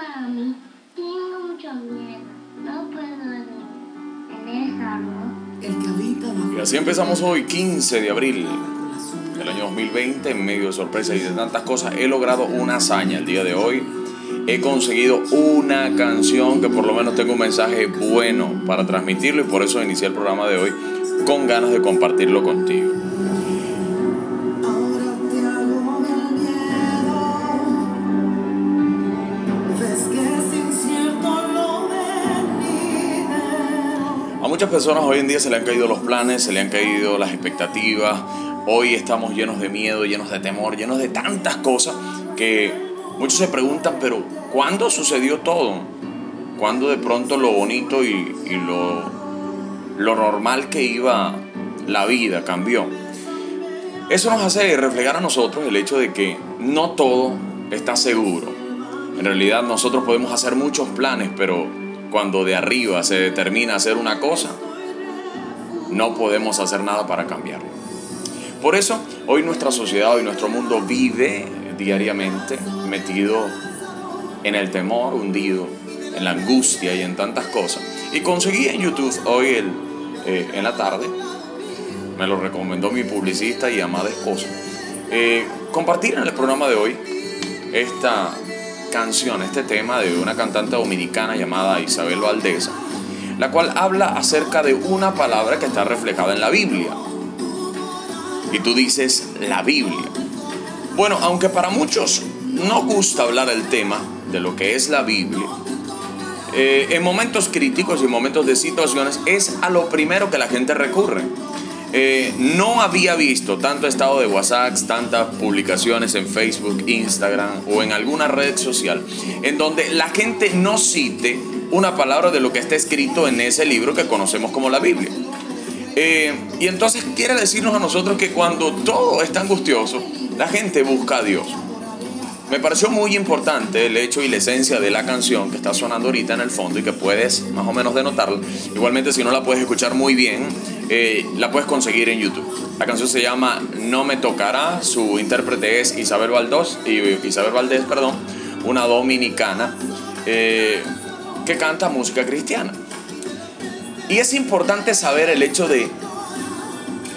Mami, tengo mucho miedo. No puedo dormir. ¿Tenés algo? El que habita bajo Y así empezamos hoy, 15 de abril del año 2020, en medio de sorpresas y de tantas cosas. He logrado una hazaña el día de hoy. He conseguido una canción que por lo menos tengo un mensaje bueno para transmitirlo y por eso inicié el programa de hoy con ganas de compartirlo contigo. Muchas personas hoy en día se le han caído los planes, se le han caído las expectativas. Hoy estamos llenos de miedo, llenos de temor, llenos de tantas cosas que muchos se preguntan, pero ¿cuándo sucedió todo? ¿Cuándo de pronto lo bonito y, lo, lo normal que iba la vida cambió? Eso nos hace reflejar a nosotros el hecho de que no todo está seguro. En realidad nosotros podemos hacer muchos planes, pero cuando de arriba se determina hacer una cosa, no podemos hacer nada para cambiarlo. Por eso, hoy nuestra sociedad, hoy nuestro mundo vive diariamente metido en el temor, hundido en la angustia y en tantas cosas. Y conseguí en YouTube hoy el, eh, en la tarde, me lo recomendó mi publicista y amada esposa, eh, compartir en el programa de hoy esta canción, este tema de una cantante dominicana llamada Isabel Valdesa, la cual habla acerca de una palabra que está reflejada en la Biblia. Y tú dices la Biblia. Bueno, aunque para muchos no gusta hablar el tema de lo que es la Biblia, eh, en momentos críticos y en momentos de situaciones es a lo primero que la gente recurre. Eh, no había visto tanto estado de WhatsApp, tantas publicaciones en Facebook, Instagram o en alguna red social en donde la gente no cite una palabra de lo que está escrito en ese libro que conocemos como la Biblia. Eh, y entonces quiere decirnos a nosotros que cuando todo está angustioso, la gente busca a Dios. Me pareció muy importante el hecho y la esencia de la canción que está sonando ahorita en el fondo y que puedes más o menos denotarla. Igualmente si no la puedes escuchar muy bien, eh, la puedes conseguir en YouTube. La canción se llama No me tocará, su intérprete es Isabel Valdós, Isabel Valdés, perdón, una dominicana eh, que canta música cristiana. Y es importante saber el hecho de,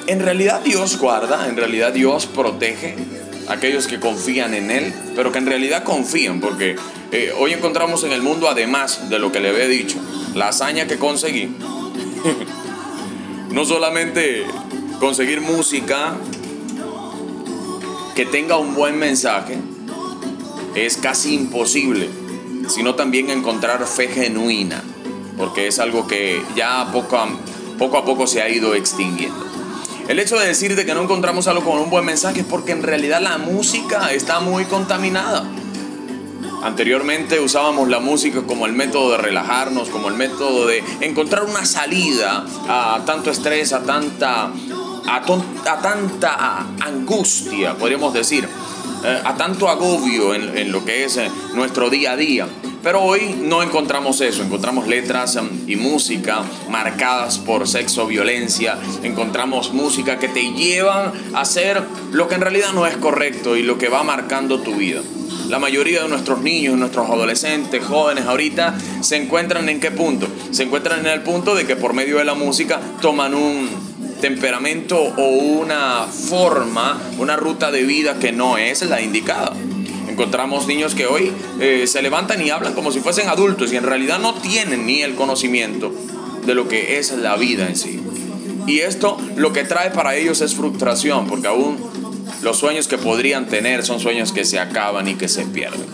en realidad Dios guarda, en realidad Dios protege a aquellos que confían en Él, pero que en realidad confían, porque eh, hoy encontramos en el mundo, además de lo que le había dicho, la hazaña que conseguí, no solamente conseguir música que tenga un buen mensaje, es casi imposible, sino también encontrar fe genuina porque es algo que ya poco a, poco a poco se ha ido extinguiendo. El hecho de decirte que no encontramos algo con un buen mensaje es porque en realidad la música está muy contaminada. Anteriormente usábamos la música como el método de relajarnos, como el método de encontrar una salida a tanto estrés, a tanta, a, tanta angustia, podríamos decir, eh, a tanto agobio en, en, lo que es eh, nuestro día a día. Pero hoy no encontramos eso, encontramos letras um, y música marcadas por sexo, violencia, encontramos música que te llevan a hacer lo que en realidad no es correcto y lo que va marcando tu vida. La mayoría de nuestros niños, nuestros adolescentes, jóvenes ahorita se encuentran en qué punto? Se encuentran en el punto de que por medio de la música toman un temperamento o una forma, una ruta de vida que no es la indicada. Encontramos niños que hoy eh, se levantan y hablan como si fuesen adultos y en realidad no tienen ni el conocimiento de lo que es la vida en sí. Y esto lo que trae para ellos es frustración, porque aún los sueños que podrían tener son sueños que se acaban y que se pierden.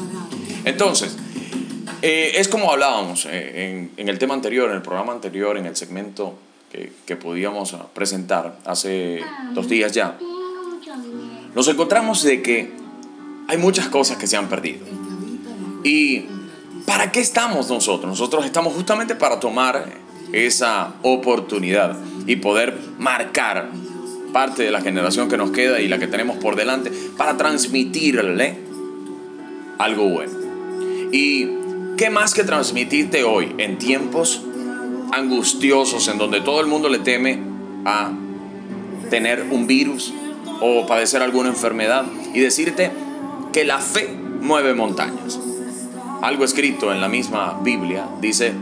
Entonces, eh, es como hablábamos eh, en, en, el tema anterior, en el programa anterior, en el segmento que, que podíamos presentar hace dos días ya. Nos encontramos de que hay muchas cosas que se han perdido. ¿Y para qué estamos nosotros? Nosotros estamos justamente para tomar esa oportunidad y poder marcar parte de la generación que nos queda y la que tenemos por delante para transmitirle algo bueno. ¿Y qué más que transmitirte hoy en tiempos angustiosos en donde todo el mundo le teme a tener un virus o padecer alguna enfermedad y decirte que la fe mueve montañas. algo escrito en la misma Biblia dice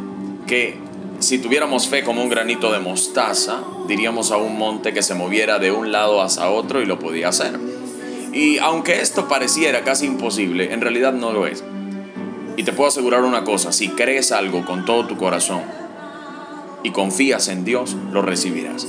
que si tuviéramos fe como un granito de mostaza, diríamos a un monte que se moviera de un lado hacia otro y lo podía hacer. Y aunque esto pareciera casi imposible, en realidad no lo es. Y te puedo asegurar una cosa, si crees algo con todo tu corazón y confías en Dios, lo recibirás.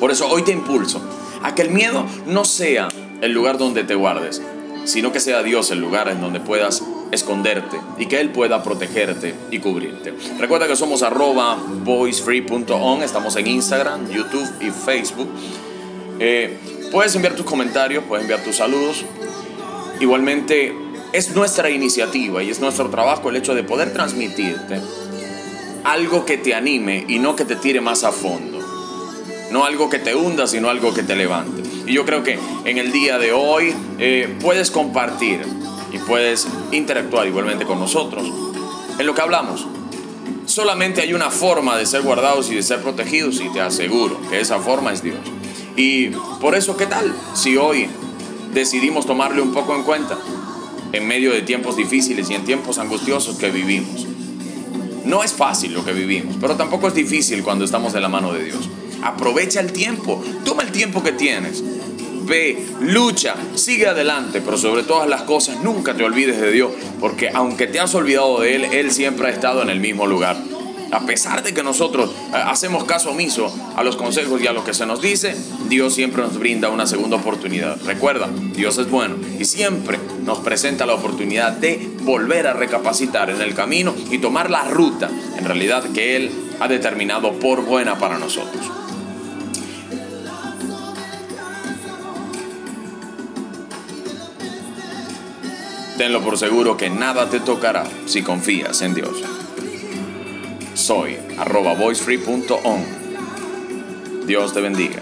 Por eso hoy te impulso a que el miedo no sea el lugar donde te guardes, sino que sea Dios el lugar en donde puedas esconderte y que Él pueda protegerte y cubrirte. Recuerda que somos arroba voicefree.on, estamos en Instagram, YouTube y Facebook. Eh, puedes enviar tus comentarios, puedes enviar tus saludos. Igualmente, es nuestra iniciativa y es nuestro trabajo el hecho de poder transmitirte algo que te anime y no que te tire más a fondo. No algo que te hunda, sino algo que te levante. Y yo creo que en el día de hoy eh, puedes compartir puedes interactuar igualmente con nosotros en lo que hablamos. Solamente hay una forma de ser guardados y de ser protegidos y te aseguro que esa forma es Dios. Y por eso, ¿qué tal si hoy decidimos tomarle un poco en cuenta en medio de tiempos difíciles y en tiempos angustiosos que vivimos? No es fácil lo que vivimos, pero tampoco es difícil cuando estamos de la mano de Dios. Aprovecha el tiempo, toma el tiempo que tienes. Ve, lucha, sigue adelante, pero sobre todas las cosas nunca te olvides de Dios, porque aunque te has olvidado de Él, Él siempre ha estado en el mismo lugar. A pesar de que nosotros eh, hacemos caso omiso a los consejos y a lo que se nos dice, Dios siempre nos brinda una segunda oportunidad. Recuerda, Dios es bueno y siempre nos presenta la oportunidad de volver a recapacitar en el camino y tomar la ruta, en realidad, que Él ha determinado por buena para nosotros. Tenlo por seguro que nada te tocará si confías en Dios. Soy arroba voicefree.on. Dios te bendiga.